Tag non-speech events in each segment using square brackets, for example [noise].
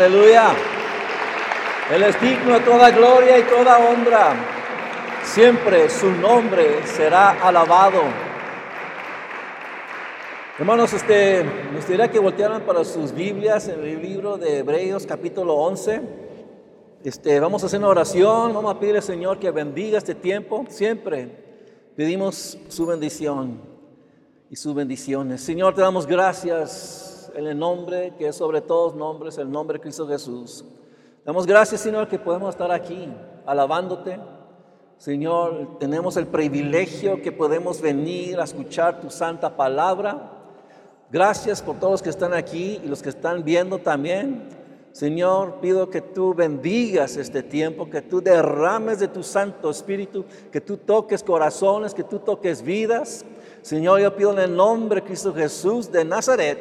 Aleluya. Él es digno de toda gloria y toda honra. Siempre su nombre será alabado. Hermanos, este, me gustaría que voltearan para sus Biblias en el libro de Hebreos capítulo 11. Este, vamos a hacer una oración, vamos a pedirle al Señor que bendiga este tiempo. Siempre pedimos su bendición y sus bendiciones. Señor, te damos gracias en el nombre que es sobre todos nombres, el nombre de Cristo Jesús. Damos gracias, Señor, que podemos estar aquí alabándote. Señor, tenemos el privilegio que podemos venir a escuchar tu santa palabra. Gracias por todos los que están aquí y los que están viendo también. Señor, pido que tú bendigas este tiempo, que tú derrames de tu Santo Espíritu, que tú toques corazones, que tú toques vidas. Señor, yo pido en el nombre de Cristo Jesús de Nazaret,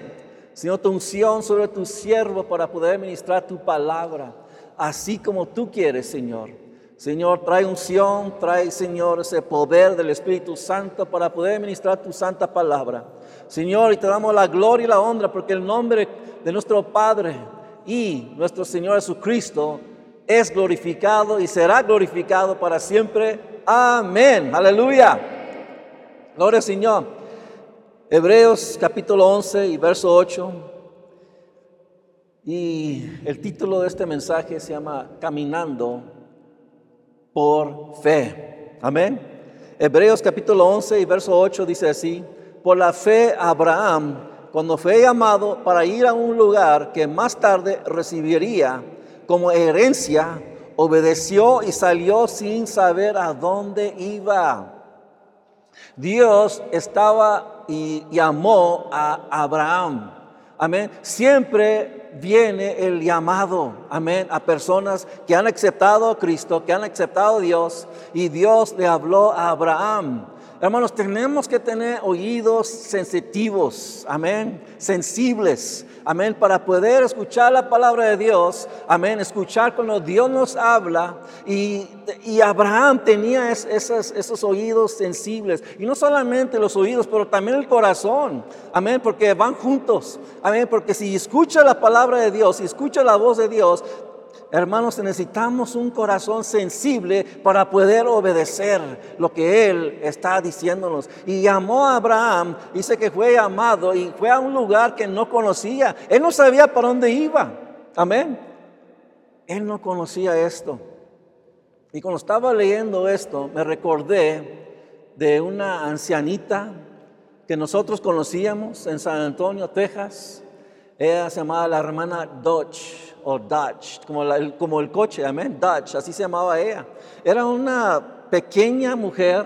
Señor, tu unción sobre tu siervo para poder ministrar tu palabra, así como tú quieres, Señor. Señor, trae unción, trae, Señor, ese poder del Espíritu Santo para poder ministrar tu santa palabra. Señor, y te damos la gloria y la honra porque el nombre de nuestro Padre y nuestro Señor Jesucristo es glorificado y será glorificado para siempre. Amén. Aleluya. Gloria Señor. Hebreos capítulo 11 y verso 8. Y el título de este mensaje se llama Caminando por fe. Amén. Hebreos capítulo 11 y verso 8 dice así por la fe Abraham, cuando fue llamado para ir a un lugar que más tarde recibiría como herencia, obedeció y salió sin saber a dónde iba. Dios estaba y llamó a Abraham. Amén. Siempre viene el llamado, amén, a personas que han aceptado a Cristo, que han aceptado a Dios, y Dios le habló a Abraham. Hermanos, tenemos que tener oídos sensitivos, amén, sensibles, amén, para poder escuchar la palabra de Dios, amén, escuchar cuando Dios nos habla. Y, Abraham tenía esos, esos oídos sensibles, y no solamente los oídos, pero también el corazón, amén, porque van juntos, amén, porque si escucha la palabra de Dios, si escucha la voz de Dios, Hermanos, necesitamos un corazón sensible para poder obedecer lo que Él está diciéndonos. Y llamó a Abraham, dice que fue llamado y fue a un lugar que no conocía. Él no sabía para dónde iba. Amén. Él no conocía esto. Y cuando estaba leyendo esto, me recordé de una ancianita que nosotros conocíamos en San Antonio, Texas. Ella se llamaba la hermana Dodge o Dutch, como, el, como el coche, amén, Dutch, así se llamaba ella. Era una pequeña mujer,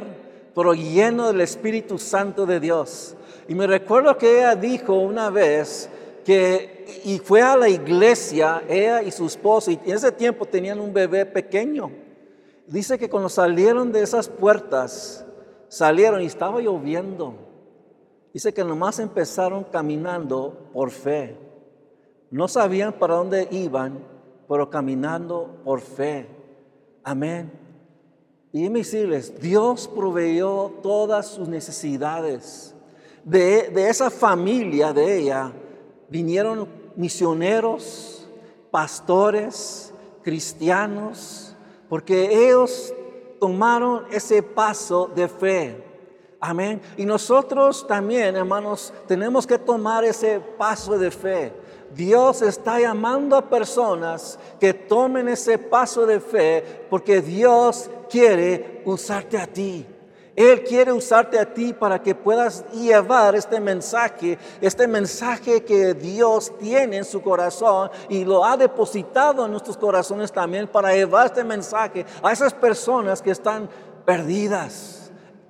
pero lleno del Espíritu Santo de Dios. Y me recuerdo que ella dijo una vez que, y fue a la iglesia, ella y su esposo, y en ese tiempo tenían un bebé pequeño. Dice que cuando salieron de esas puertas, salieron y estaba lloviendo. Dice que nomás empezaron caminando por fe. No sabían para dónde iban, pero caminando por fe. Amén. Y decirles, Dios proveyó todas sus necesidades. De, de esa familia de ella vinieron misioneros, pastores, cristianos, porque ellos tomaron ese paso de fe. Amén. Y nosotros también, hermanos, tenemos que tomar ese paso de fe. Dios está llamando a personas que tomen ese paso de fe porque Dios quiere usarte a ti. Él quiere usarte a ti para que puedas llevar este mensaje, este mensaje que Dios tiene en su corazón y lo ha depositado en nuestros corazones también para llevar este mensaje a esas personas que están perdidas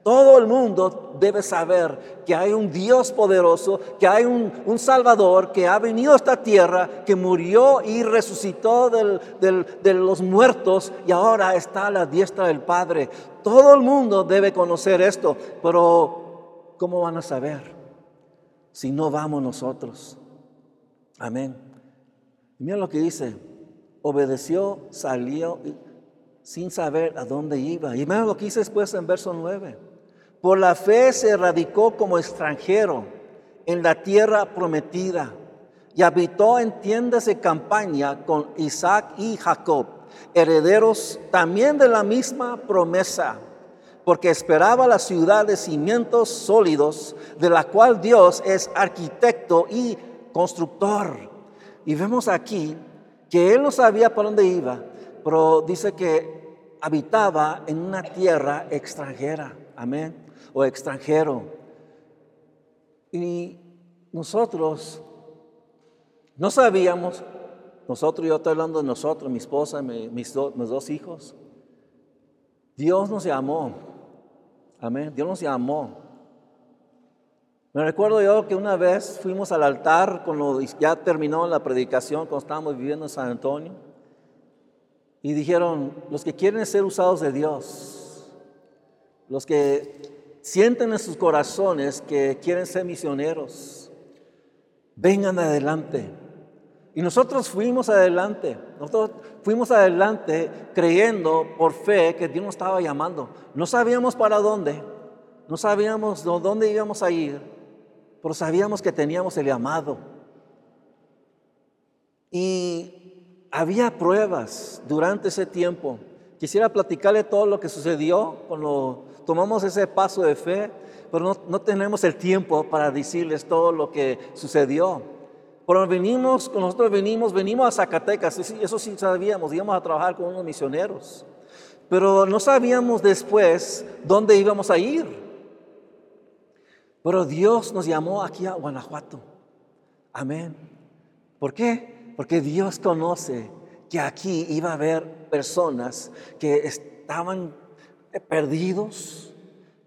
todo el mundo debe saber que hay un Dios poderoso, que hay un, Salvador que ha venido a esta tierra, que murió y resucitó de los muertos y ahora está a la diestra del Padre. Todo el mundo debe conocer esto, pero ¿cómo van a saber si no vamos nosotros? Amén. Mira lo que dice, obedeció, salió sin saber a dónde iba. Y mira lo que dice después en verso 9. Por la fe se radicó como extranjero en la tierra prometida, y habitó en tiendas de campaña con Isaac y Jacob, herederos también de la misma promesa, porque esperaba la ciudad de cimientos sólidos, de la cual Dios es arquitecto y constructor. Y vemos aquí que él no sabía para dónde iba, pero dice que habitaba en una tierra extranjera, amén, o extranjero. Y nosotros no sabíamos, nosotros, yo estoy hablando de nosotros, mi esposa, mis, mis dos hijos. Dios nos llamó, amén, Dios nos llamó. Me recuerdo yo que una vez fuimos al altar cuando ya terminó la predicación, cuando estábamos viviendo en San Antonio, y dijeron, los que quieren ser usados de Dios, los que sienten en sus corazones que quieren ser misioneros, vengan adelante. Y nosotros fuimos adelante, nosotros fuimos adelante creyendo por fe que Dios nos estaba llamando. No sabíamos para dónde, no sabíamos dónde íbamos a ir, pero sabíamos que teníamos el llamado. Y había pruebas durante ese tiempo. Quisiera platicarle todo lo que sucedió cuando tomamos ese paso de fe, pero no, tenemos el tiempo para decirles todo lo que sucedió. Pero venimos, nosotros venimos, venimos a Zacatecas, eso sí sabíamos, íbamos a trabajar con unos misioneros, pero no sabíamos después dónde íbamos a ir. Pero Dios nos llamó aquí a Guanajuato. Amén. ¿Por qué? Porque Dios conoce que aquí iba a haber personas que estaban perdidos,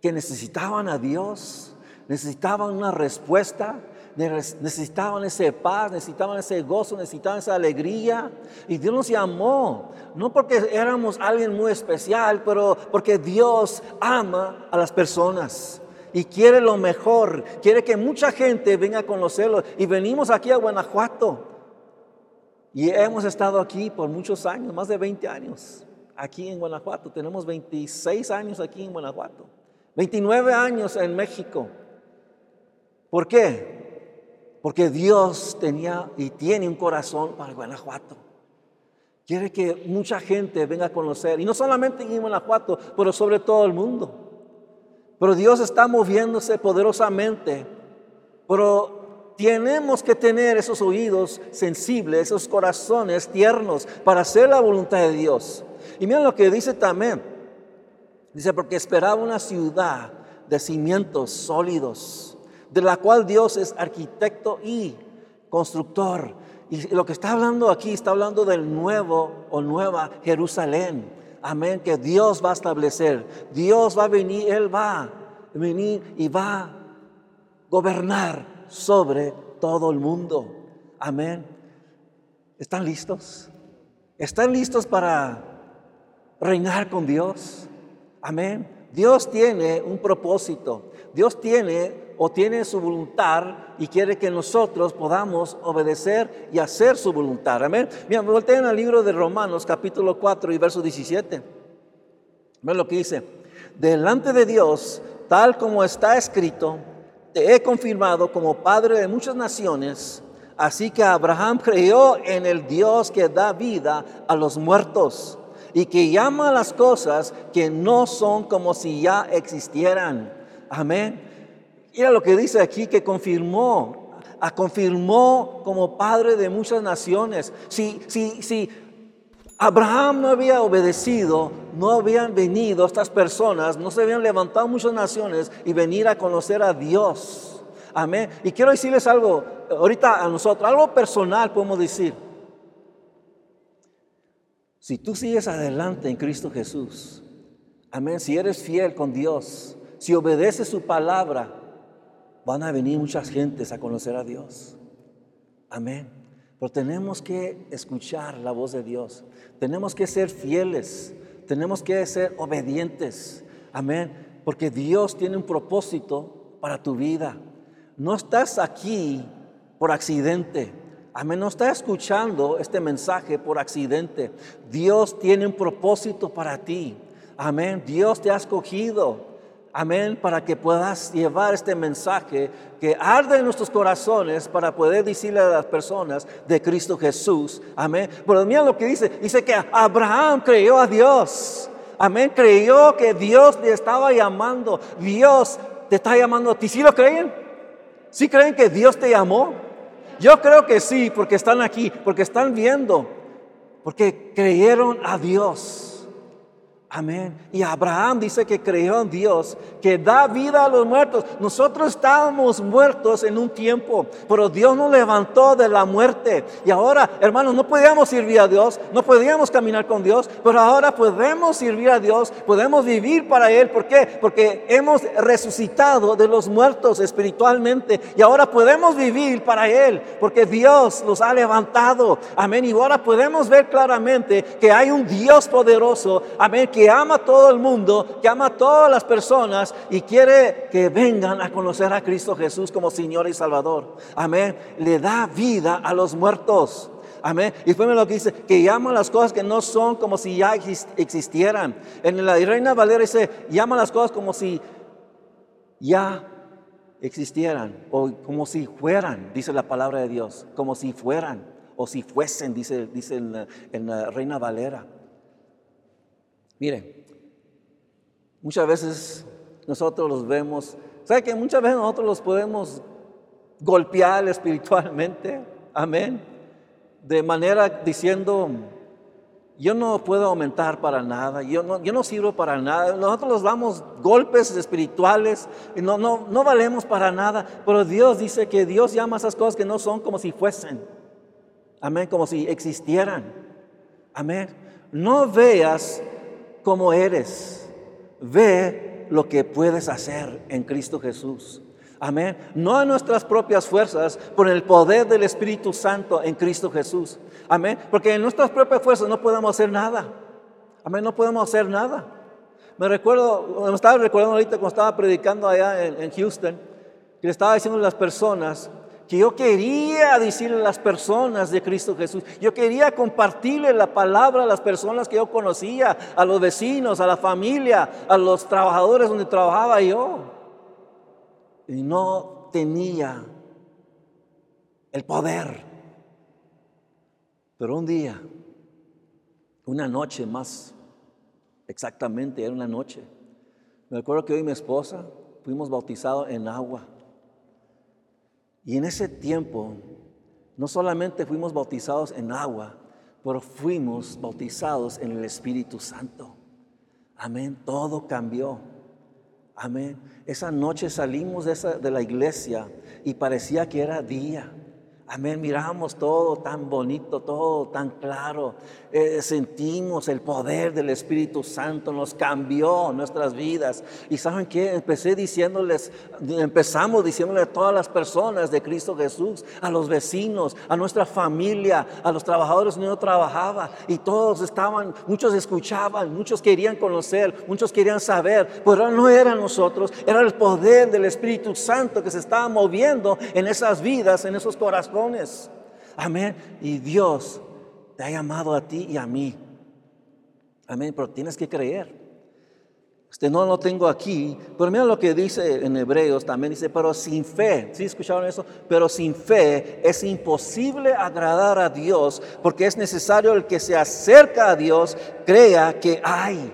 que necesitaban a Dios, necesitaban una respuesta, necesitaban ese paz, necesitaban ese gozo, necesitaban esa alegría. Y Dios nos llamó, no porque éramos alguien muy especial, pero porque Dios ama a las personas y quiere lo mejor, quiere que mucha gente venga a conocerlo. Y venimos aquí a Guanajuato. Y hemos estado aquí por muchos años, más de 20 años, aquí en Guanajuato. Tenemos 26 años aquí en Guanajuato, 29 años en México. ¿Por qué? Porque Dios tenía y tiene un corazón para Guanajuato. Quiere que mucha gente venga a conocer, y no solamente en Guanajuato, pero sobre todo el mundo. Pero Dios está moviéndose poderosamente. Pero tenemos que tener esos oídos sensibles, esos corazones tiernos para hacer la voluntad de Dios. Y miren lo que dice también. Dice, porque esperaba una ciudad de cimientos sólidos, de la cual Dios es arquitecto y constructor. Y lo que está hablando aquí, está hablando del nuevo o nueva Jerusalén Amén, que Dios va a establecer. Dios va a venir, Él va a venir y va a gobernar sobre todo el mundo. Amén. ¿Están listos? ¿Están listos para reinar con Dios? Amén. Dios tiene un propósito. Dios tiene o tiene su voluntad y quiere que nosotros podamos obedecer y hacer su voluntad. Amén. Mira, volteen al libro de Romanos capítulo 4 y verso 17. Ven lo que dice. Delante de Dios, tal como está escrito, te he confirmado como padre de muchas naciones. Así que Abraham creyó en el Dios que da vida a los muertos y que llama a las cosas que no son como si ya existieran. Amén. Mira lo que dice aquí que confirmó, a confirmó como padre de muchas naciones. Si, si, si Abraham no había obedecido, no habían venido estas personas, no se habían levantado muchas naciones y venir a conocer a Dios. Amén. Y quiero decirles algo, ahorita a nosotros, algo personal podemos decir. Si tú sigues adelante en Cristo Jesús, amén, si eres fiel con Dios, si obedeces su palabra, van a venir muchas gentes a conocer a Dios. Amén. Pero tenemos que escuchar la voz de Dios. Tenemos que ser fieles. Tenemos que ser obedientes. Amén. Porque Dios tiene un propósito para tu vida. No estás aquí por accidente. Amén. No estás escuchando este mensaje por accidente. Dios tiene un propósito para ti. Amén. Dios te ha escogido. Amén, para que puedas llevar este mensaje que arde en nuestros corazones para poder decirle a las personas de Cristo Jesús. Amén. Pero mira lo que dice, dice que Abraham creyó a Dios. Amén, creyó que Dios le estaba llamando. Dios te está llamando a ti. ¿Sí lo creen? ¿Sí creen que Dios te llamó? Yo creo que sí, porque están aquí, porque están viendo, porque creyeron a Dios. Amén. Y Abraham dice que creyó en Dios, que da vida a los muertos. Nosotros estábamos muertos en un tiempo, pero Dios nos levantó de la muerte. Y ahora, hermanos, no podíamos servir a Dios, no podíamos caminar con Dios, pero ahora podemos servir a Dios, podemos vivir para Él. ¿Por qué? Porque hemos resucitado de los muertos espiritualmente y ahora podemos vivir para Él, porque Dios los ha levantado. Amén. Y ahora podemos ver claramente que hay un Dios poderoso. Amén que ama a todo el mundo, que ama a todas las personas y quiere que vengan a conocer a Cristo Jesús como Señor y Salvador. Amén. Le da vida a los muertos. Amén. Y fue lo que dice, que llama las cosas que no son como si ya existieran. En la Reina Valera dice, llama las cosas como si ya existieran o como si fueran, dice la palabra de Dios, como si fueran o si fuesen, dice, dice en la Reina Valera. Mire, muchas veces nosotros los vemos, ¿sabe que muchas veces nosotros los podemos golpear espiritualmente? Amén. De manera diciendo, yo no puedo aumentar para nada, yo no, yo no sirvo para nada. Nosotros los damos golpes espirituales y no, no, no valemos para nada. Pero Dios dice que Dios llama esas cosas que no son como si fuesen. Amén, como si existieran. Amén. No veas como eres. Ve lo que puedes hacer en Cristo Jesús. Amén. No en nuestras propias fuerzas, por el poder del Espíritu Santo en Cristo Jesús. Amén. Porque en nuestras propias fuerzas no podemos hacer nada. Amén. No podemos hacer nada. Me recuerdo, me estaba recordando ahorita cuando estaba predicando allá en, en Houston, que le estaba diciendo a las personas que yo quería decirle a las personas de Cristo Jesús. Yo quería compartirle la palabra a las personas que yo conocía, a los vecinos, a la familia, a los trabajadores donde trabajaba yo. Y no tenía el poder. Pero un día, una noche más, exactamente, era una noche. Me acuerdo que hoy mi esposa fuimos bautizados en agua. Y en ese tiempo, no solamente fuimos bautizados en agua, pero fuimos bautizados en el Espíritu Santo. Amén, todo cambió. Amén. Esa noche salimos de, de la iglesia y parecía que era día. Amén, miramos todo tan bonito, todo tan claro. Eh, sentimos el poder del Espíritu Santo, nos cambió nuestras vidas. Y saben que empecé diciéndoles, empezamos diciéndole a todas las personas de Cristo Jesús, a los vecinos, a nuestra familia, a los trabajadores donde yo trabajaba. Y todos estaban, muchos escuchaban, muchos querían conocer, muchos querían saber, pero no era nosotros, era el poder del Espíritu Santo que se estaba moviendo en esas vidas, en esos corazones Amén. Y Dios te ha llamado a ti y a mí. Amén. Pero tienes que creer. Este no lo tengo aquí, pero mira lo que dice en Hebreos también dice, pero sin fe, ¿sí escucharon eso? Pero sin fe es imposible agradar a Dios, porque es necesario el que se acerca a Dios crea que hay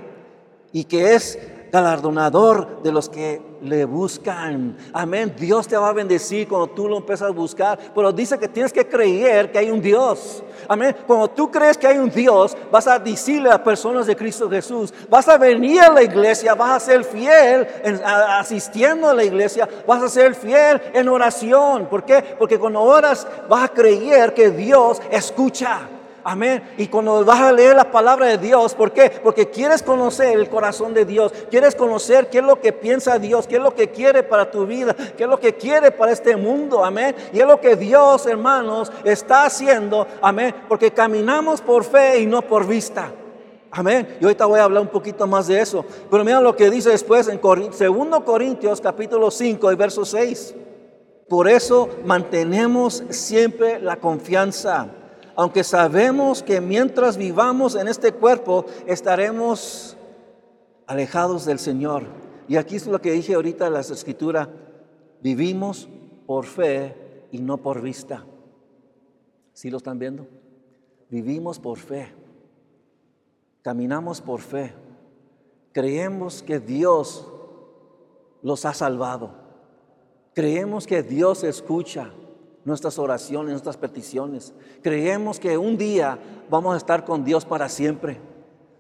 y que es galardonador de los que le buscan. Amén. Dios te va a bendecir cuando tú lo empiezas a buscar. Pero dice que tienes que creer que hay un Dios. Amén. Cuando tú crees que hay un Dios, vas a decirle a personas de Cristo Jesús, vas a venir a la iglesia, vas a ser fiel asistiendo a la iglesia, vas a ser fiel en oración. ¿Por qué? Porque cuando oras vas a creer que Dios escucha. Amén. Y cuando vas a leer la palabra de Dios, ¿por qué? Porque quieres conocer el corazón de Dios, quieres conocer qué es lo que piensa Dios, qué es lo que quiere para tu vida, qué es lo que quiere para este mundo. Amén. Y es lo que Dios, hermanos, está haciendo. Amén. Porque caminamos por fe y no por vista. Amén. Y ahorita voy a hablar un poquito más de eso. Pero mira lo que dice después en 2 Corintios capítulo 5 y verso 6. Por eso mantenemos siempre la confianza aunque sabemos que mientras vivamos en este cuerpo estaremos alejados del Señor. Y aquí es lo que dije ahorita en la escritura. Vivimos por fe y no por vista. ¿Sí lo están viendo? Vivimos por fe. Caminamos por fe. Creemos que Dios los ha salvado. Creemos que Dios escucha nuestras oraciones, nuestras peticiones. Creemos que un día vamos a estar con Dios para siempre.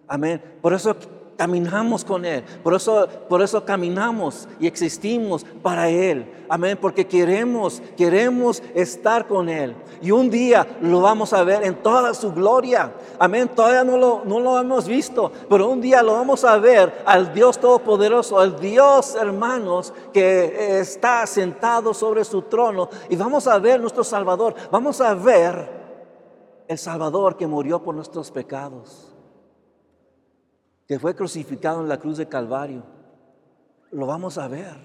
Amén. Por eso caminamos con Él. Por eso, por eso caminamos y existimos para Él. Amén. Porque queremos, queremos estar con Él. Y un día lo vamos a ver en toda su gloria. Amén. Todavía no lo, no lo hemos visto, pero un día lo vamos a ver al Dios Todopoderoso, al Dios, hermanos, que está sentado sobre su trono. Y vamos a ver nuestro Salvador. Vamos a ver el Salvador que murió por nuestros pecados que fue crucificado en la cruz de Calvario, lo vamos a ver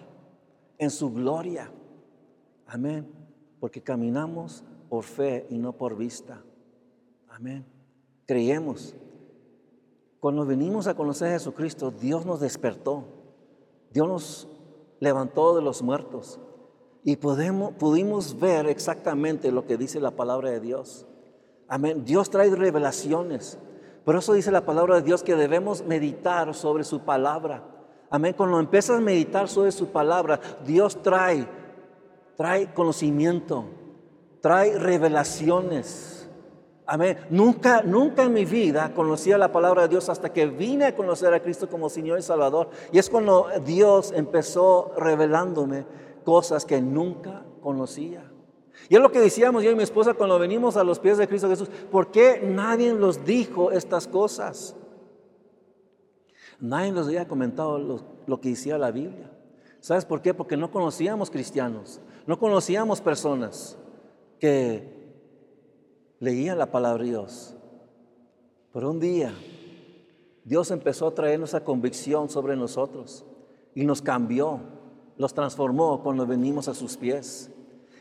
en su gloria. Amén. Porque caminamos por fe y no por vista. Amén. Creemos. Cuando venimos a conocer a Jesucristo, Dios nos despertó. Dios nos levantó de los muertos. Y podemos, pudimos ver exactamente lo que dice la palabra de Dios. Amén. Dios trae revelaciones. Por eso dice la palabra de Dios que debemos meditar sobre su palabra. Amén. Cuando empiezas a meditar sobre su palabra, Dios trae, trae conocimiento, trae revelaciones. Amén. Nunca, nunca en mi vida conocía la palabra de Dios hasta que vine a conocer a Cristo como Señor y Salvador. Y es cuando Dios empezó revelándome cosas que nunca conocía. Y es lo que decíamos yo y mi esposa cuando venimos a los pies de Cristo Jesús. ¿Por qué nadie nos dijo estas cosas? Nadie nos había comentado lo, que decía la Biblia. ¿Sabes por qué? Porque no conocíamos cristianos, no conocíamos personas que leían la palabra de Dios. Pero un día Dios empezó a traer esa convicción sobre nosotros y nos cambió, nos transformó cuando venimos a sus pies.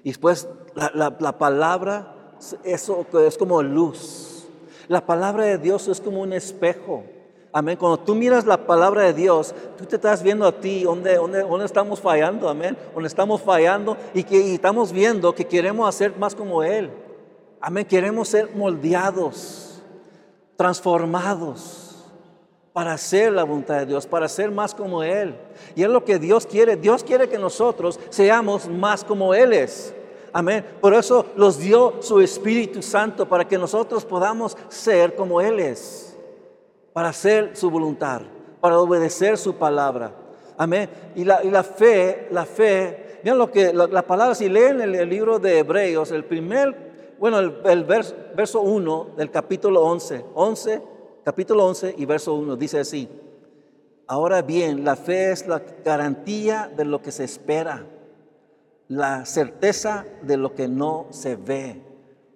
Y después la, palabra, eso es como luz. La palabra de Dios es como un espejo. Amén. Cuando tú miras la palabra de Dios, tú te estás viendo a ti donde, donde, estamos fallando. Amén. Donde estamos fallando y que estamos viendo que queremos hacer más como Él. Amén. Queremos ser moldeados, transformados para hacer la voluntad de Dios, para ser más como Él. Y es lo que Dios quiere. Dios quiere que nosotros seamos más como Él es. Amén. Por eso los dio su Espíritu Santo para que nosotros podamos ser como Él es. Para hacer su voluntad, para obedecer su palabra. Amén. Y la, fe, la fe, vean lo que la, palabra, si leen el, libro de Hebreos, el primer, bueno, el, verso, verso 1 del capítulo 11, 11 capítulo 11 y verso 1 dice así, ahora bien, la fe es la garantía de lo que se espera, la certeza de lo que no se ve.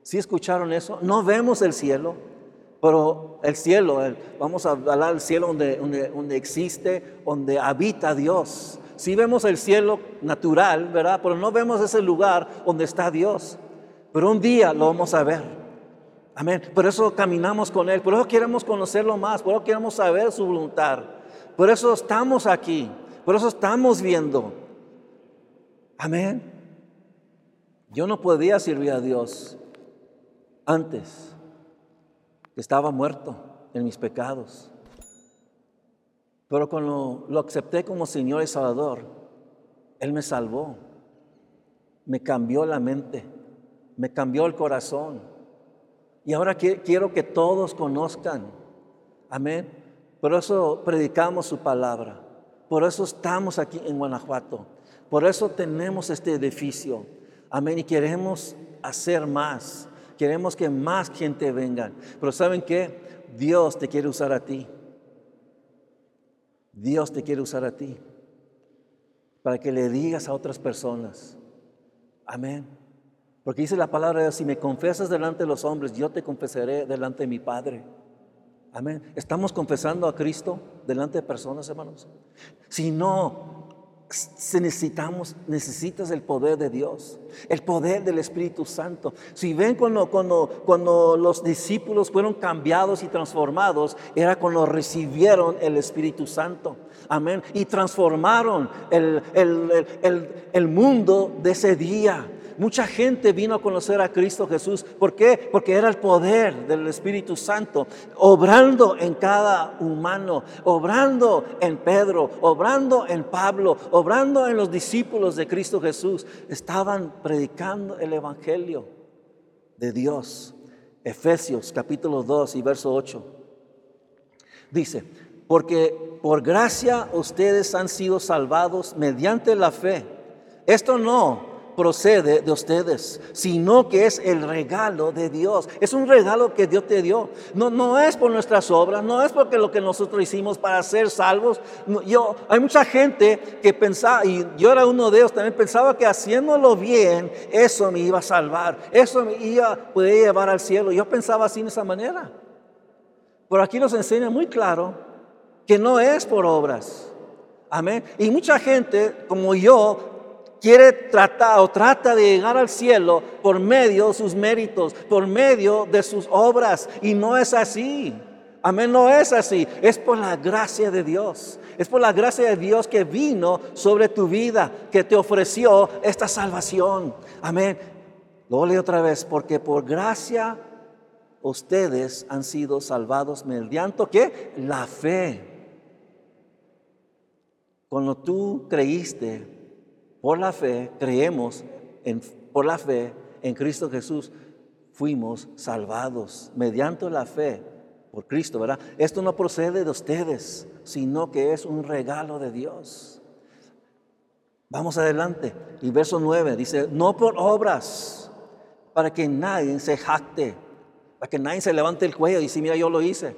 ¿Sí escucharon eso? No vemos el cielo, pero el cielo, vamos a hablar del cielo donde, donde, existe, donde habita Dios. Sí vemos el cielo natural, ¿verdad? Pero no vemos ese lugar donde está Dios. Pero un día lo vamos a ver. Amén. Por eso caminamos con Él, por eso queremos conocerlo más, por eso queremos saber su voluntad. Por eso estamos aquí, por eso estamos viendo. Amén. Yo no podía servir a Dios antes, estaba muerto en mis pecados. Pero cuando lo acepté como Señor y Salvador, Él me salvó, me cambió la mente, me cambió el corazón. Y ahora quiero que todos conozcan. Amén. Por eso predicamos su palabra. Por eso estamos aquí en Guanajuato. Por eso tenemos este edificio. Amén. Y queremos hacer más. Queremos que más gente venga. Pero ¿saben qué? Dios te quiere usar a ti. Dios te quiere usar a ti. Para que le digas a otras personas. Amén. Porque dice la palabra de Dios, si me confesas delante de los hombres, yo te confesaré delante de mi Padre. Amén. ¿Estamos confesando a Cristo delante de personas, hermanos? Si no, necesitamos, necesitas el poder de Dios, el poder del Espíritu Santo. Si ven cuando, cuando, cuando los discípulos fueron cambiados y transformados, era cuando recibieron el Espíritu Santo. Amén. Y transformaron el, el mundo de ese día. Mucha gente vino a conocer a Cristo Jesús. ¿Por qué? Porque era el poder del Espíritu Santo, obrando en cada humano, obrando en Pedro, obrando en Pablo, obrando en los discípulos de Cristo Jesús. Estaban predicando el Evangelio de Dios. Efesios capítulo 2 y verso 8. Dice, porque por gracia ustedes han sido salvados mediante la fe. Esto no procede de ustedes, sino que es el regalo de Dios. Es un regalo que Dios te dio. No, no es por nuestras obras, no es porque lo que nosotros hicimos para ser salvos. Yo, hay mucha gente que pensaba, y yo era uno de ellos, también pensaba que haciéndolo bien, eso me iba a salvar, eso me iba a poder llevar al cielo. Yo pensaba así de esa manera. Pero aquí nos enseña muy claro que no es por obras. Amén. Y mucha gente, como yo, quiere tratar o trata de llegar al cielo por medio de sus méritos, por medio de sus obras. Y no es así. Amén, no es así. Es por la gracia de Dios. Es por la gracia de Dios que vino sobre tu vida, que te ofreció esta salvación. Amén. Lo leo otra vez, porque por gracia ustedes han sido salvados mediante ¿qué? La fe. Cuando tú creíste por la fe, creemos, en, por la fe en Cristo Jesús, fuimos salvados mediante la fe por Cristo, ¿verdad? Esto no procede de ustedes, sino que es un regalo de Dios. Vamos adelante. Y verso 9 dice, no por obras, para que nadie se jacte, para que nadie se levante el cuello y dice, mira, yo lo hice.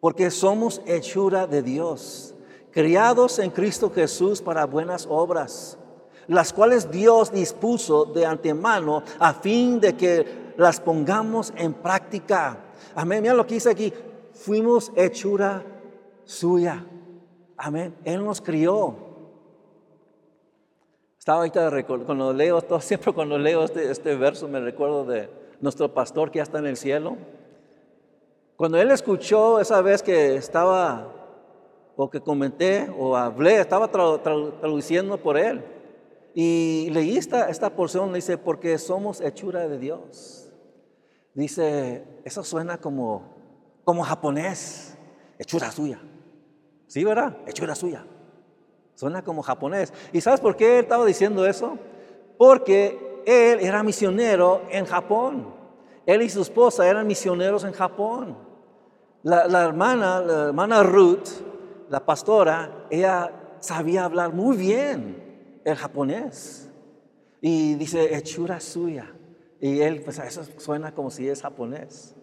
Porque somos hechura de Dios criados en Cristo Jesús para buenas obras, las cuales Dios dispuso de antemano a fin de que las pongamos en práctica. Amén. Mira lo que dice aquí. Fuimos hechura suya. Amén. Él nos crió. Estaba ahorita cuando leo, [laughs] siempre cuando leo este, este verso me recuerdo de nuestro pastor que ya está en el cielo. Cuando él escuchó esa vez que estaba o que comenté o hablé, estaba traduciendo por él. Y leí esta, esta porción, dice, porque somos hechura de Dios. Dice, eso suena como, como japonés, hechura suya. ¿Sí, verdad? Hechura suya. Suena como japonés. ¿Y sabes por qué él estaba diciendo eso? Porque él era misionero en Japón. Él y su esposa eran misioneros en Japón. La, la hermana, la hermana Ruth, la pastora, ella sabía hablar muy bien el japonés. Y dice, hechura suya. Y él, pues eso suena como si es japonés.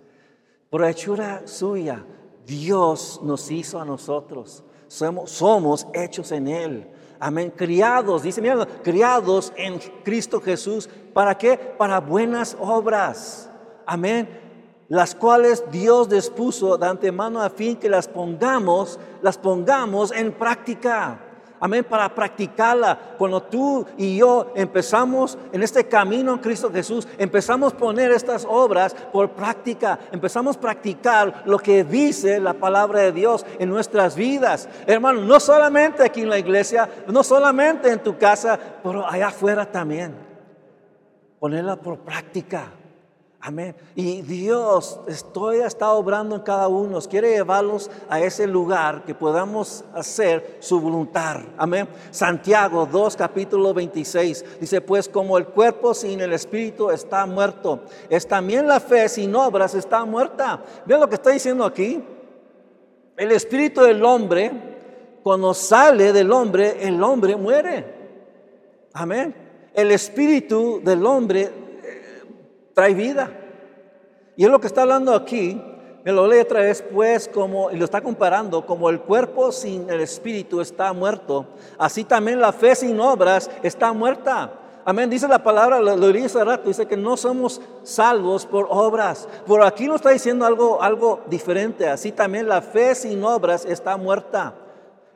Pero hechura suya, Dios nos hizo a nosotros. Somos, hechos en Él. Amén. Criados, dice, mira, criados en Cristo Jesús. ¿Para qué? Para buenas obras. Amén las cuales Dios dispuso de antemano a fin que las pongamos, las pongamos en práctica. Amén, para practicarla. Cuando tú y yo empezamos en este camino en Cristo Jesús, empezamos a poner estas obras por práctica, empezamos a practicar lo que dice la palabra de Dios en nuestras vidas. Hermano, no solamente aquí en la iglesia, no solamente en tu casa, pero allá afuera también. Ponerla por práctica. Amén. Y Dios estoy, está obrando en cada uno. Quiere llevarlos a ese lugar que podamos hacer su voluntad. Amén. Santiago 2, capítulo 26. Dice, pues como el cuerpo sin el espíritu está muerto, es también la fe sin obras está muerta. Vean lo que está diciendo aquí. El espíritu del hombre, cuando sale del hombre, el hombre muere. Amén. El espíritu del hombre trae vida. Y es lo que está hablando aquí, me lo lee otra vez, pues como, y lo está comparando, como el cuerpo sin el espíritu está muerto, así también la fe sin obras está muerta. Amén, dice la palabra, lo, lo hace rato, dice que no somos salvos por obras. Por aquí nos está diciendo algo, algo diferente, así también la fe sin obras está muerta.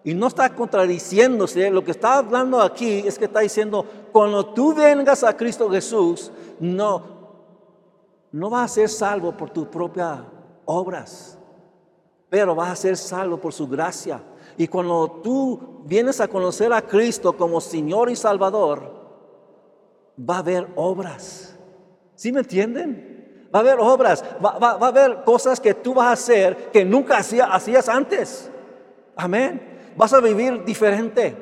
Y no está contradiciéndose. Lo que está hablando aquí es que está diciendo, cuando tú vengas a Cristo Jesús, no, no vas a ser salvo por tus propias obras, pero vas a ser salvo por su gracia. Y cuando tú vienes a conocer a Cristo como Señor y Salvador, va a haber obras. ¿Sí me entienden? Va a haber obras, va, a haber cosas que tú vas a hacer que nunca hacías antes. Amén vas a vivir diferente.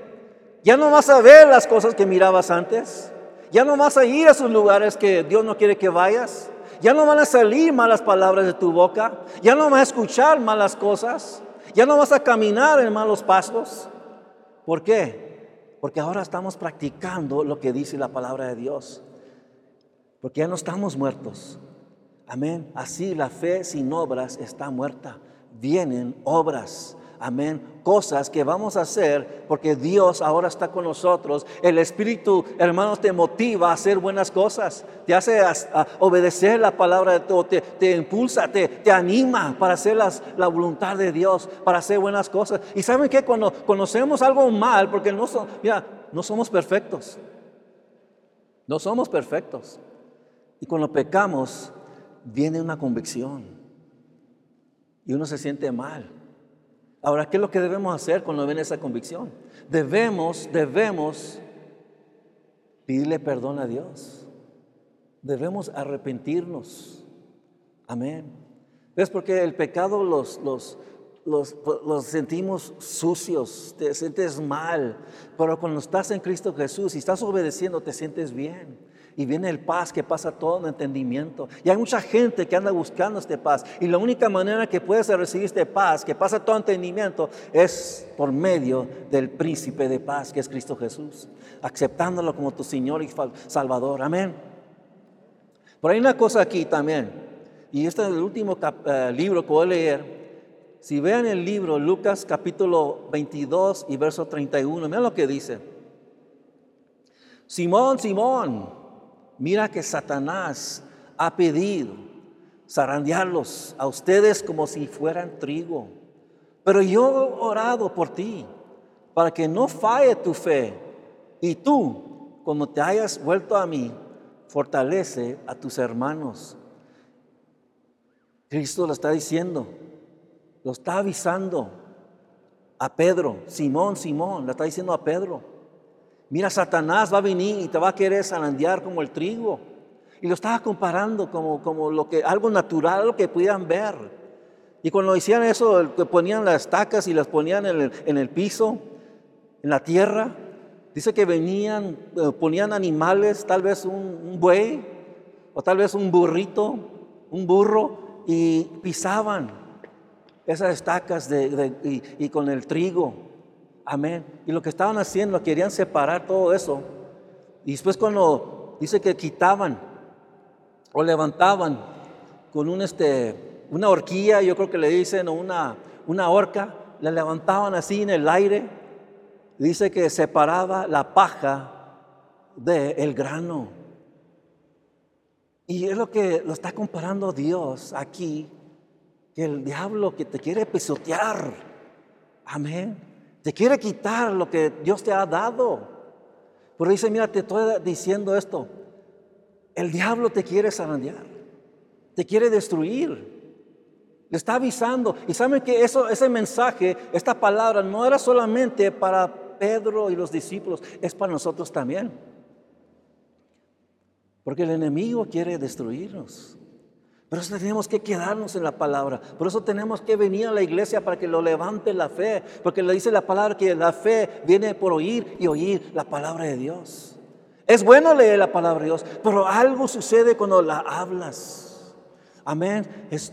Ya no vas a ver las cosas que mirabas antes. Ya no vas a ir a esos lugares que Dios no quiere que vayas. Ya no van a salir malas palabras de tu boca. Ya no vas a escuchar malas cosas. Ya no vas a caminar en malos pasos. ¿Por qué? Porque ahora estamos practicando lo que dice la palabra de Dios. Porque ya no estamos muertos. Amén. Así la fe sin obras está muerta. Vienen obras. Amén. Cosas que vamos a hacer porque Dios ahora está con nosotros. El Espíritu, hermanos, te motiva a hacer buenas cosas. Te hace obedecer la palabra de Dios. Te, impulsa, te, te, anima para hacer la voluntad de Dios, para hacer buenas cosas. Y saben que cuando conocemos algo mal, porque no, mira, no somos perfectos. No somos perfectos. Y cuando pecamos, viene una convicción. Y uno se siente mal. Ahora, ¿qué es lo que debemos hacer cuando viene esa convicción? Debemos, debemos pedirle perdón a Dios. Debemos arrepentirnos. Amén. ¿Ves? Porque el pecado los, los, los, los, sentimos sucios, te sientes mal. Pero cuando estás en Cristo Jesús y estás obedeciendo, te sientes bien y viene el paz que pasa todo entendimiento. Y hay mucha gente que anda buscando este paz. Y la única manera que puedes recibir este paz, que pasa todo entendimiento, es por medio del príncipe de paz, que es Cristo Jesús. Aceptándolo como tu Señor y Salvador. Amén. Pero hay una cosa aquí también. Y este es el último eh, libro que voy a leer. Si vean el libro Lucas capítulo 22 y verso 31, miren lo que dice. Simón, Simón, Mira que Satanás ha pedido zarandearlos a ustedes como si fueran trigo. Pero yo he orado por ti para que no falle tu fe. Y tú, como te hayas vuelto a mí, fortalece a tus hermanos. Cristo lo está diciendo, lo está avisando a Pedro, Simón, Simón, le está diciendo a Pedro. Mira, Satanás va a venir y te va a querer zarandear como el trigo. Y lo estaba comparando como, como lo que, algo natural, lo que pudieran ver. Y cuando hacían eso, ponían las estacas y las ponían en el, piso, en la tierra, dice que venían, eh, ponían animales, tal vez un, buey, o tal vez un burrito, un burro, y pisaban esas estacas y con el trigo. Amén. Y lo que estaban haciendo, querían separar todo eso. Y después cuando dice que quitaban o levantaban con un este, una horquilla, yo creo que le dicen, o una, una horca, la levantaban así en el aire. Dice que separaba la paja del el grano. Y es lo que lo está comparando Dios aquí, que el diablo que te quiere pisotear. Amén. Te quiere quitar lo que Dios te ha dado. Pero dice, mira, te estoy diciendo esto. El diablo te quiere zarandear. Te quiere destruir. Le está avisando. Y saben que eso, ese mensaje, esta palabra, no era solamente para Pedro y los discípulos, es para nosotros también. Porque el enemigo quiere destruirnos. Por eso tenemos que quedarnos en la palabra. Por eso tenemos que venir a la iglesia para que lo levante la fe. Porque le dice la palabra que la fe viene por oír y oír la palabra de Dios. Es bueno leer la palabra de Dios, pero algo sucede cuando la hablas. Amén.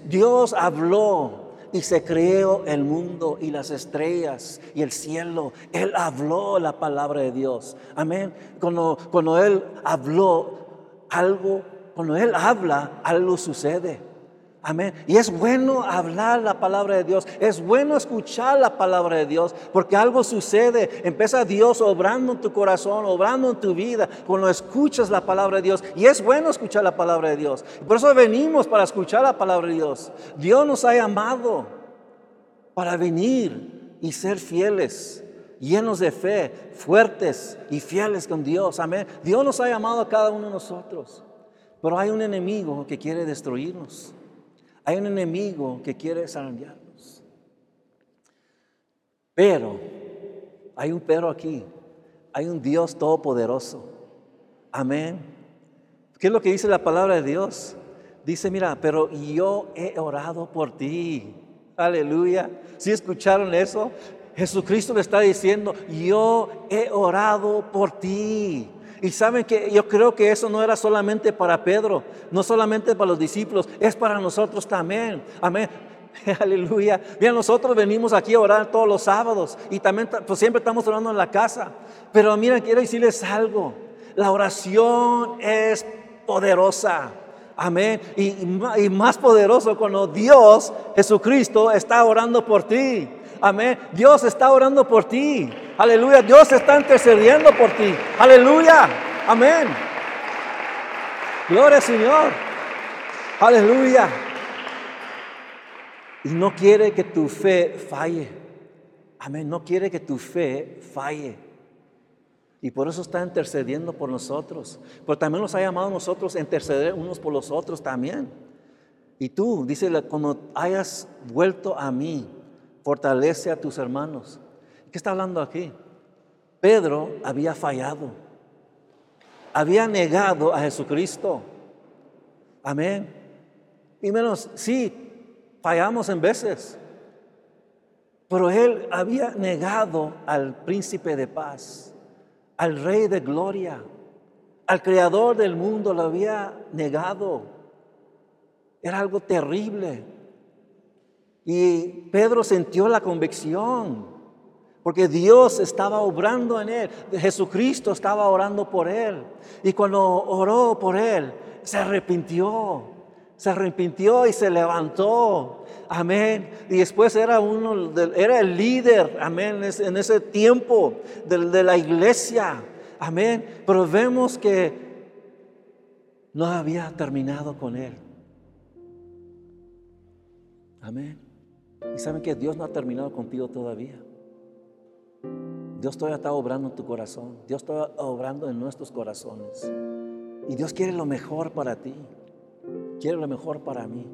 Dios habló y se creó el mundo y las estrellas y el cielo. Él habló la palabra de Dios. Amén. Cuando, cuando Él habló algo cuando Él habla, algo sucede. Amén. Y es bueno hablar la palabra de Dios. Es bueno escuchar la palabra de Dios. Porque algo sucede. Empieza Dios obrando en tu corazón, obrando en tu vida. Cuando escuchas la palabra de Dios. Y es bueno escuchar la palabra de Dios. Por eso venimos para escuchar la palabra de Dios. Dios nos ha llamado para venir y ser fieles, llenos de fe, fuertes y fieles con Dios. Amén. Dios nos ha llamado a cada uno de nosotros, pero hay un enemigo que quiere destruirnos. Hay un enemigo que quiere desarrollarnos. Pero, hay un pero aquí. Hay un Dios todopoderoso. Amén. ¿Qué es lo que dice la palabra de Dios? Dice, mira, pero yo he orado por ti. Aleluya. ¿Sí escucharon eso? Jesucristo le está diciendo, yo he orado por ti. Y saben que yo creo que eso no era solamente para Pedro, no solamente para los discípulos, es para nosotros también. Amén. [laughs] Aleluya. Bien, nosotros venimos aquí a orar todos los sábados y también pues, siempre estamos orando en la casa. Pero mira, quiero decirles algo. La oración es poderosa. Amén. Y, y, más poderoso cuando Dios, Jesucristo, está orando por ti. Amén. Dios está orando por ti. Aleluya. Dios está intercediendo por ti. Aleluya. Amén. Gloria al Señor. Aleluya. Y no quiere que tu fe falle. Amén. No quiere que tu fe falle. Y por eso está intercediendo por nosotros. Pero también nos ha llamado a nosotros a interceder unos por los otros también. Y tú, dice, cuando hayas vuelto a mí, fortalece a tus hermanos. ¿Qué está hablando aquí? Pedro había fallado. Había negado a Jesucristo. Amén. Y menos, sí, fallamos en veces. Pero él había negado al príncipe de paz, al rey de gloria, al creador del mundo, lo había negado. Era algo terrible. Y Pedro sintió la convicción, porque Dios estaba obrando en él, Jesucristo estaba orando por él. Y cuando oró por él, se arrepintió, se arrepintió y se levantó. Amén. Y después era uno, era el líder, amén, en ese tiempo de, de la iglesia. Amén. Pero vemos que no había terminado con él. Amén. Y saben que Dios no ha terminado contigo todavía. Dios todavía está obrando en tu corazón. Dios está obrando en nuestros corazones. Y Dios quiere lo mejor para ti. Quiere lo mejor para mí.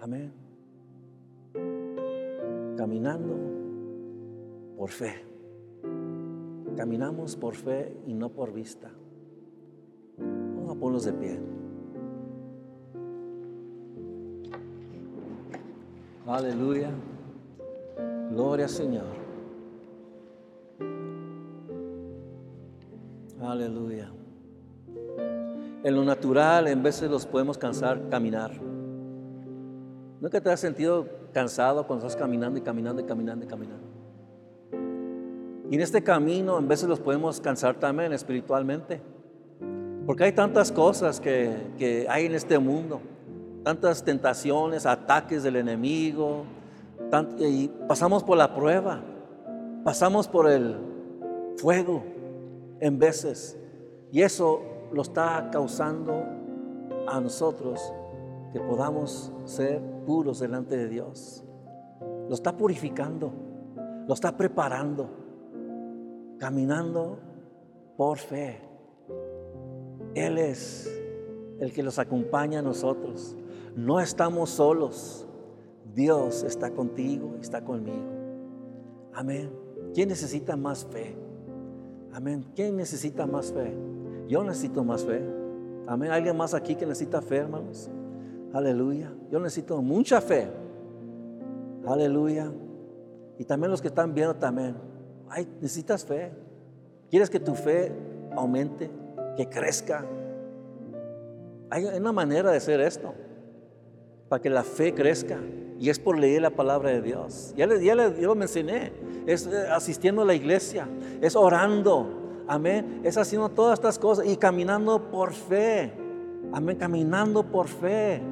Amén. Caminando por fe. Caminamos por fe y no por vista. Vamos a ponernos de pie. Aleluya. Gloria al Señor. Aleluya. En lo natural, en veces los podemos cansar caminar. ¿Nunca te has sentido cansado cuando estás caminando y caminando y caminando y caminando? Y en este camino, en veces los podemos cansar también espiritualmente. Porque hay tantas cosas que, que hay en este mundo tantas tentaciones, ataques del enemigo, y pasamos por la prueba, pasamos por el fuego en veces, y eso lo está causando a nosotros que podamos ser puros delante de Dios. Lo está purificando, lo está preparando, caminando por fe. Él es el que los acompaña a nosotros. No estamos solos. Dios está contigo, está conmigo. Amén. ¿Quién necesita más fe? Amén. ¿Quién necesita más fe? Yo necesito más fe. Amén. ¿Alguien más aquí que necesita fe, hermanos? Aleluya. Yo necesito mucha fe. Aleluya. Y también los que están viendo también. Ay, necesitas fe. ¿Quieres que tu fe aumente? Que crezca. Hay una manera de hacer esto para que la fe crezca. Y es por leer la palabra de Dios. Ya, le, ya, lo mencioné. Es eh, asistiendo a la iglesia. Es orando. Amén. Es haciendo todas estas cosas y caminando por fe. Amén. Caminando por fe.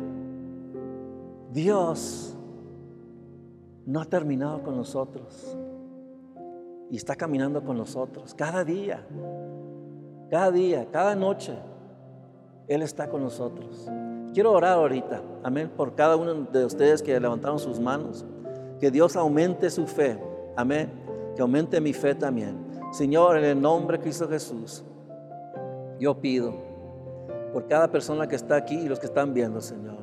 Dios no ha terminado con nosotros. Y está caminando con nosotros. Cada día. Cada día. Cada noche. Él está con nosotros. Quiero orar ahorita, amén, por cada uno de ustedes que levantaron sus manos. Que Dios aumente su fe. Amén. Que aumente mi fe también. Señor, en el nombre de Cristo Jesús, yo pido por cada persona que está aquí y los que están viendo, Señor,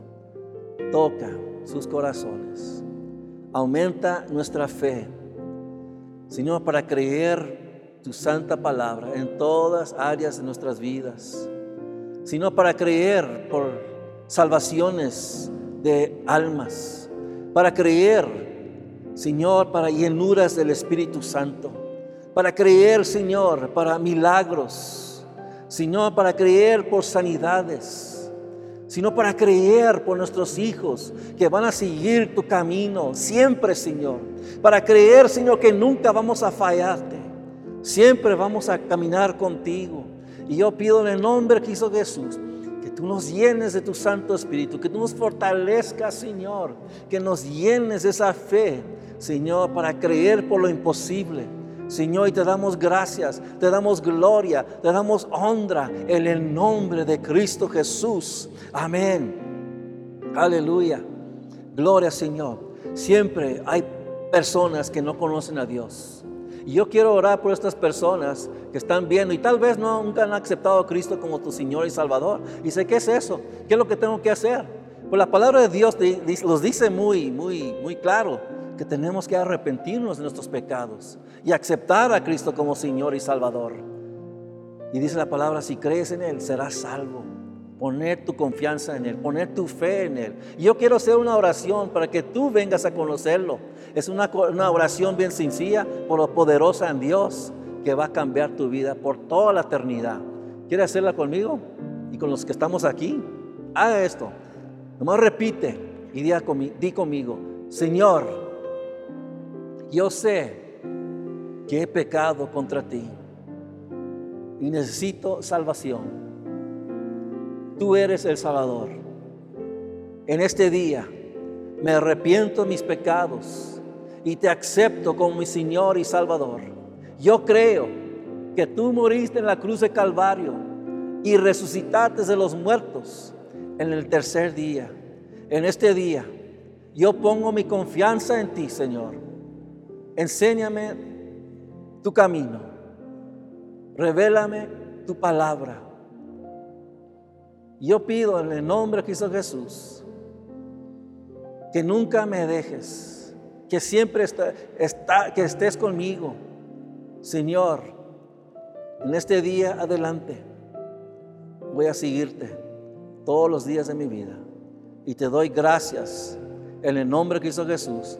toca sus corazones. Aumenta nuestra fe, Señor, para creer tu santa palabra en todas áreas de nuestras vidas. Sino para creer por salvaciones de almas, para creer, Señor, para llenuras del Espíritu Santo, para creer, Señor, para milagros, Señor, para creer por sanidades, sino para creer por nuestros hijos que van a seguir tu camino siempre, Señor, para creer, Señor, que nunca vamos a fallarte, siempre vamos a caminar contigo. Y yo pido en el nombre de Cristo Jesús tú nos llenes de tu Santo Espíritu, que tú nos fortalezcas, Señor, que nos llenes de esa fe, Señor, para creer por lo imposible. Señor, y te damos gracias, te damos gloria, te damos honra en el nombre de Cristo Jesús. Amén. Aleluya. Gloria, Señor. Siempre hay personas que no conocen a Dios. Y yo quiero orar por estas personas que están viendo y tal vez no, nunca han aceptado a Cristo como tu Señor y Salvador. Y sé, ¿qué es eso? ¿Qué es lo que tengo que hacer? Pues la palabra de Dios los dice muy, muy, muy claro que tenemos que arrepentirnos de nuestros pecados y aceptar a Cristo como Señor y Salvador. Y dice la palabra, si crees en Él, serás salvo. Poner tu confianza en Él, poner tu fe en Él. Y yo quiero hacer una oración para que tú vengas a conocerlo. Es una, una oración bien sencilla, pero poderosa en Dios, que va a cambiar tu vida por toda la eternidad. ¿Quieres hacerla conmigo? Y con los que estamos aquí. Haga esto. Nomás repite y di conmigo, Señor, yo sé que he pecado contra ti y necesito salvación tú eres el Salvador. En este día me arrepiento de mis pecados y te acepto como mi Señor y Salvador. Yo creo que tú moriste en la cruz de Calvario y resucitaste de los muertos en el tercer día. En este día yo pongo mi confianza en ti, Señor. Enséñame tu camino. Revélame tu palabra. Yo pido en el nombre de Cristo Jesús que nunca me dejes, que siempre está, que estés conmigo. Señor, en este día adelante voy a seguirte todos los días de mi vida. Y te doy gracias en el nombre de Cristo Jesús,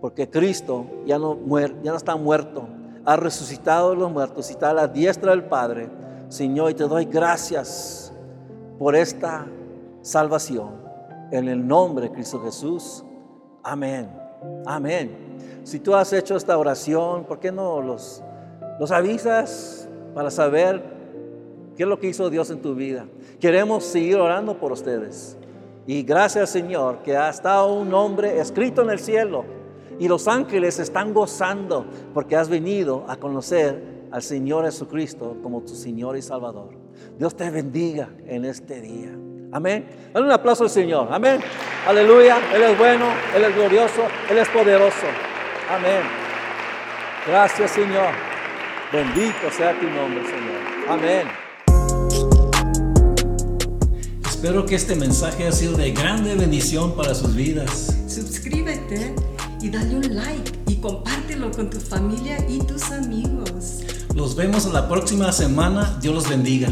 porque Cristo ya no, ya no está muerto, ha resucitado de los muertos y está a la diestra del Padre. Señor, y te doy gracias por esta salvación. En el nombre de Cristo Jesús. Amén. Amén. Si tú has hecho esta oración, ¿por qué no los, los avisas para saber qué es lo que hizo Dios en tu vida? Queremos seguir orando por ustedes. Y gracias Señor que ha estado un nombre escrito en el cielo y los ángeles están gozando porque has venido a conocer al Señor Jesucristo como tu Señor y Salvador. Dios te bendiga en este día. Amén. Dale un aplauso al Señor. Amén. Aleluya. Él es bueno, Él es glorioso, Él es poderoso. Amén. Gracias, Señor. Bendito sea tu nombre, Señor. Amén. Espero que este mensaje haya sido de grande bendición para sus vidas. Suscríbete y dale un like y compártelo con tu familia y tus amigos. Los vemos la próxima semana. Dios los bendiga.